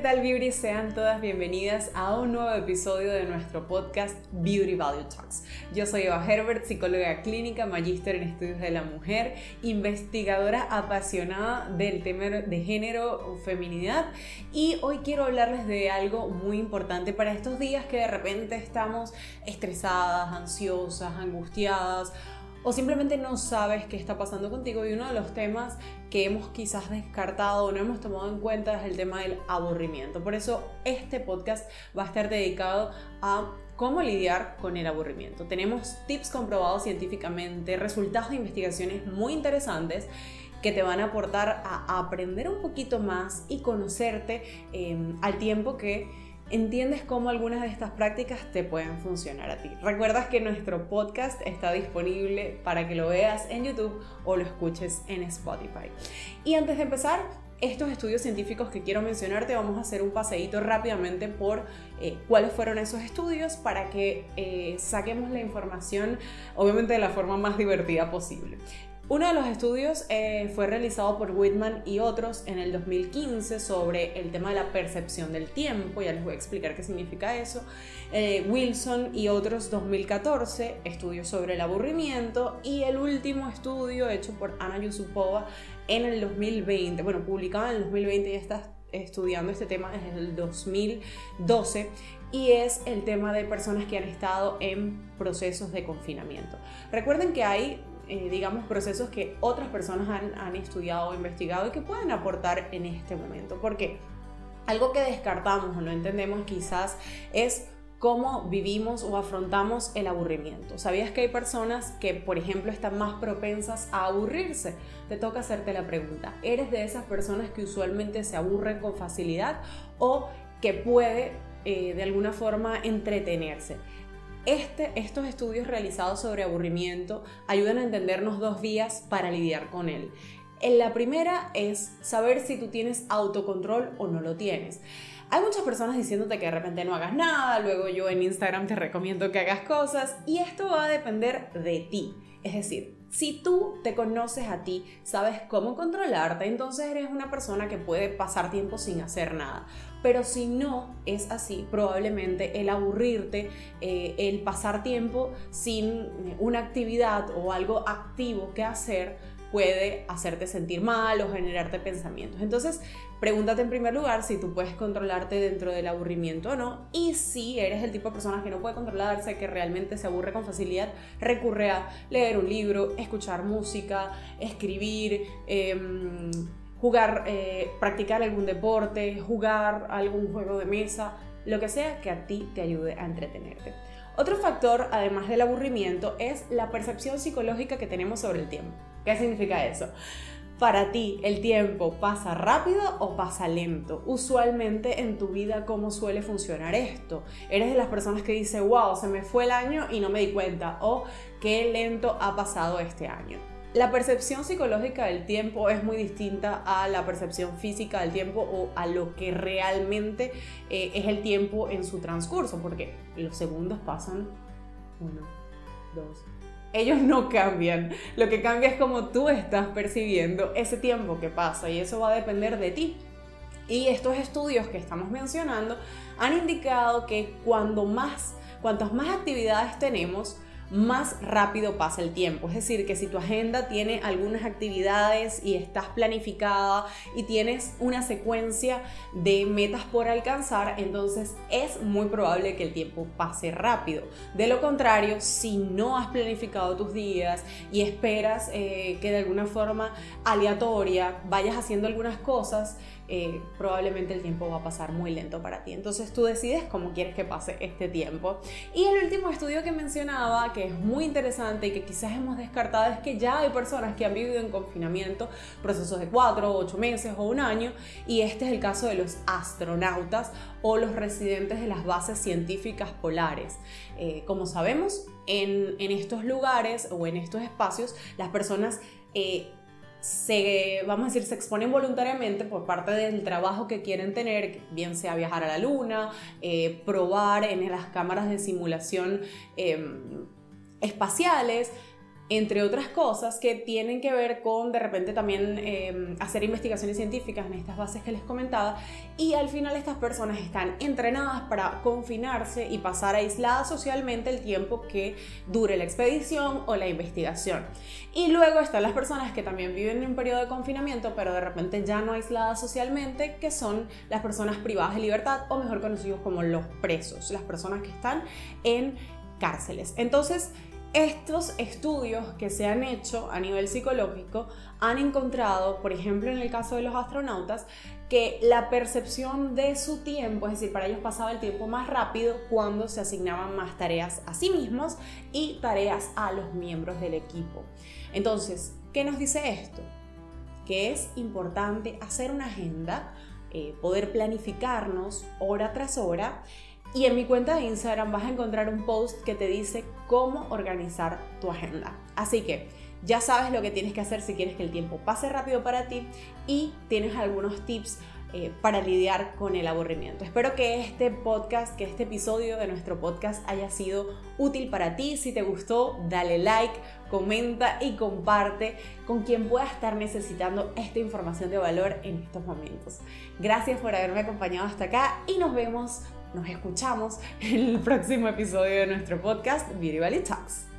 tal Beauty? Sean todas bienvenidas a un nuevo episodio de nuestro podcast Beauty Value Talks. Yo soy Eva Herbert, psicóloga clínica, magíster en estudios de la mujer, investigadora apasionada del tema de género feminidad y hoy quiero hablarles de algo muy importante para estos días que de repente estamos estresadas, ansiosas, angustiadas o simplemente no sabes qué está pasando contigo y uno de los temas que hemos quizás descartado o no hemos tomado en cuenta es el tema del aburrimiento. Por eso este podcast va a estar dedicado a cómo lidiar con el aburrimiento. Tenemos tips comprobados científicamente, resultados de investigaciones muy interesantes que te van a aportar a aprender un poquito más y conocerte eh, al tiempo que entiendes cómo algunas de estas prácticas te pueden funcionar a ti. Recuerdas que nuestro podcast está disponible para que lo veas en YouTube o lo escuches en Spotify. Y antes de empezar, estos estudios científicos que quiero mencionarte, vamos a hacer un paseíto rápidamente por eh, cuáles fueron esos estudios para que eh, saquemos la información, obviamente de la forma más divertida posible. Uno de los estudios eh, fue realizado por Whitman y otros en el 2015 sobre el tema de la percepción del tiempo, ya les voy a explicar qué significa eso. Eh, Wilson y otros 2014, estudios sobre el aburrimiento y el último estudio hecho por Ana Yusupova en el 2020, bueno, publicado en el 2020 y está estudiando este tema desde el 2012 y es el tema de personas que han estado en procesos de confinamiento. Recuerden que hay eh, digamos, procesos que otras personas han, han estudiado o investigado y que pueden aportar en este momento. Porque algo que descartamos o no entendemos quizás es cómo vivimos o afrontamos el aburrimiento. ¿Sabías que hay personas que, por ejemplo, están más propensas a aburrirse? Te toca hacerte la pregunta, ¿eres de esas personas que usualmente se aburren con facilidad o que puede eh, de alguna forma entretenerse? Este, estos estudios realizados sobre aburrimiento ayudan a entendernos dos vías para lidiar con él. En la primera es saber si tú tienes autocontrol o no lo tienes. Hay muchas personas diciéndote que de repente no hagas nada, luego yo en Instagram te recomiendo que hagas cosas y esto va a depender de ti. Es decir, si tú te conoces a ti, sabes cómo controlarte, entonces eres una persona que puede pasar tiempo sin hacer nada. Pero si no es así, probablemente el aburrirte, eh, el pasar tiempo sin una actividad o algo activo que hacer, puede hacerte sentir mal o generarte pensamientos. Entonces, pregúntate en primer lugar si tú puedes controlarte dentro del aburrimiento o no. Y si eres el tipo de persona que no puede controlarse, que realmente se aburre con facilidad, recurre a leer un libro, escuchar música, escribir. Em, jugar, eh, practicar algún deporte, jugar algún juego de mesa, lo que sea que a ti te ayude a entretenerte. Otro factor, además del aburrimiento, es la percepción psicológica que tenemos sobre el tiempo. ¿Qué significa eso? Para ti, ¿el tiempo pasa rápido o pasa lento? Usualmente en tu vida, ¿cómo suele funcionar esto? ¿Eres de las personas que dice, wow, se me fue el año y no me di cuenta? ¿O qué lento ha pasado este año? La percepción psicológica del tiempo es muy distinta a la percepción física del tiempo o a lo que realmente eh, es el tiempo en su transcurso, porque los segundos pasan uno, dos, ellos no cambian. Lo que cambia es como tú estás percibiendo ese tiempo que pasa y eso va a depender de ti. Y estos estudios que estamos mencionando han indicado que cuando más, cuantas más actividades tenemos, más rápido pasa el tiempo. Es decir, que si tu agenda tiene algunas actividades y estás planificada y tienes una secuencia de metas por alcanzar, entonces es muy probable que el tiempo pase rápido. De lo contrario, si no has planificado tus días y esperas eh, que de alguna forma aleatoria vayas haciendo algunas cosas, eh, probablemente el tiempo va a pasar muy lento para ti. Entonces tú decides cómo quieres que pase este tiempo. Y el último estudio que mencionaba, que es muy interesante y que quizás hemos descartado, es que ya hay personas que han vivido en confinamiento procesos de 4, 8 meses o un año. Y este es el caso de los astronautas o los residentes de las bases científicas polares. Eh, como sabemos, en, estos lugares o en estos espacios, las personas... Eh, se, vamos a decir, se exponen voluntariamente por parte del trabajo que quieren tener, bien sea viajar a la luna, eh, probar en las cámaras de simulación em, espaciales, entre otras cosas que tienen que ver con de repente también em, hacer investigaciones científicas en estas bases que les comentaba y al final estas personas están entrenadas para confinarse y pasar aisladas socialmente el tiempo que dure la expedición o la investigación. Y luego están las personas que también viven en un periodo de confinamiento pero de repente ya no aisladas socialmente, que son las personas privadas de libertad o mejor conocidos como los presos, las personas que están en cárceles. Entonces, estos estudios que se han hecho a nivel psicológico han encontrado, por ejemplo en el caso de los astronautas, que la percepción de su tiempo, es decir, para ellos pasaba el tiempo más rápido cuando se asignaban más tareas a sí mismos y tareas a los miembros del equipo. Entonces, ¿qué nos dice esto? Que es importante hacer una agenda, eh, poder planificarnos hora tras hora y en mi cuenta de Instagram vas a encontrar un post que te dice cómo organizar tu agenda. Así que ya sabes lo que tienes que hacer si quieres que el tiempo pase rápido para ti y tienes algunos tips eh, para lidiar con el aburrimiento. Espero que este podcast, que este episodio de nuestro podcast haya sido útil para ti. Si te gustó, dale like, comenta y comparte con quien pueda estar necesitando esta información de valor en estos momentos. Gracias por haberme acompañado hasta acá y nos vemos nos escuchamos en el próximo episodio de nuestro podcast Beauty Valley Talks.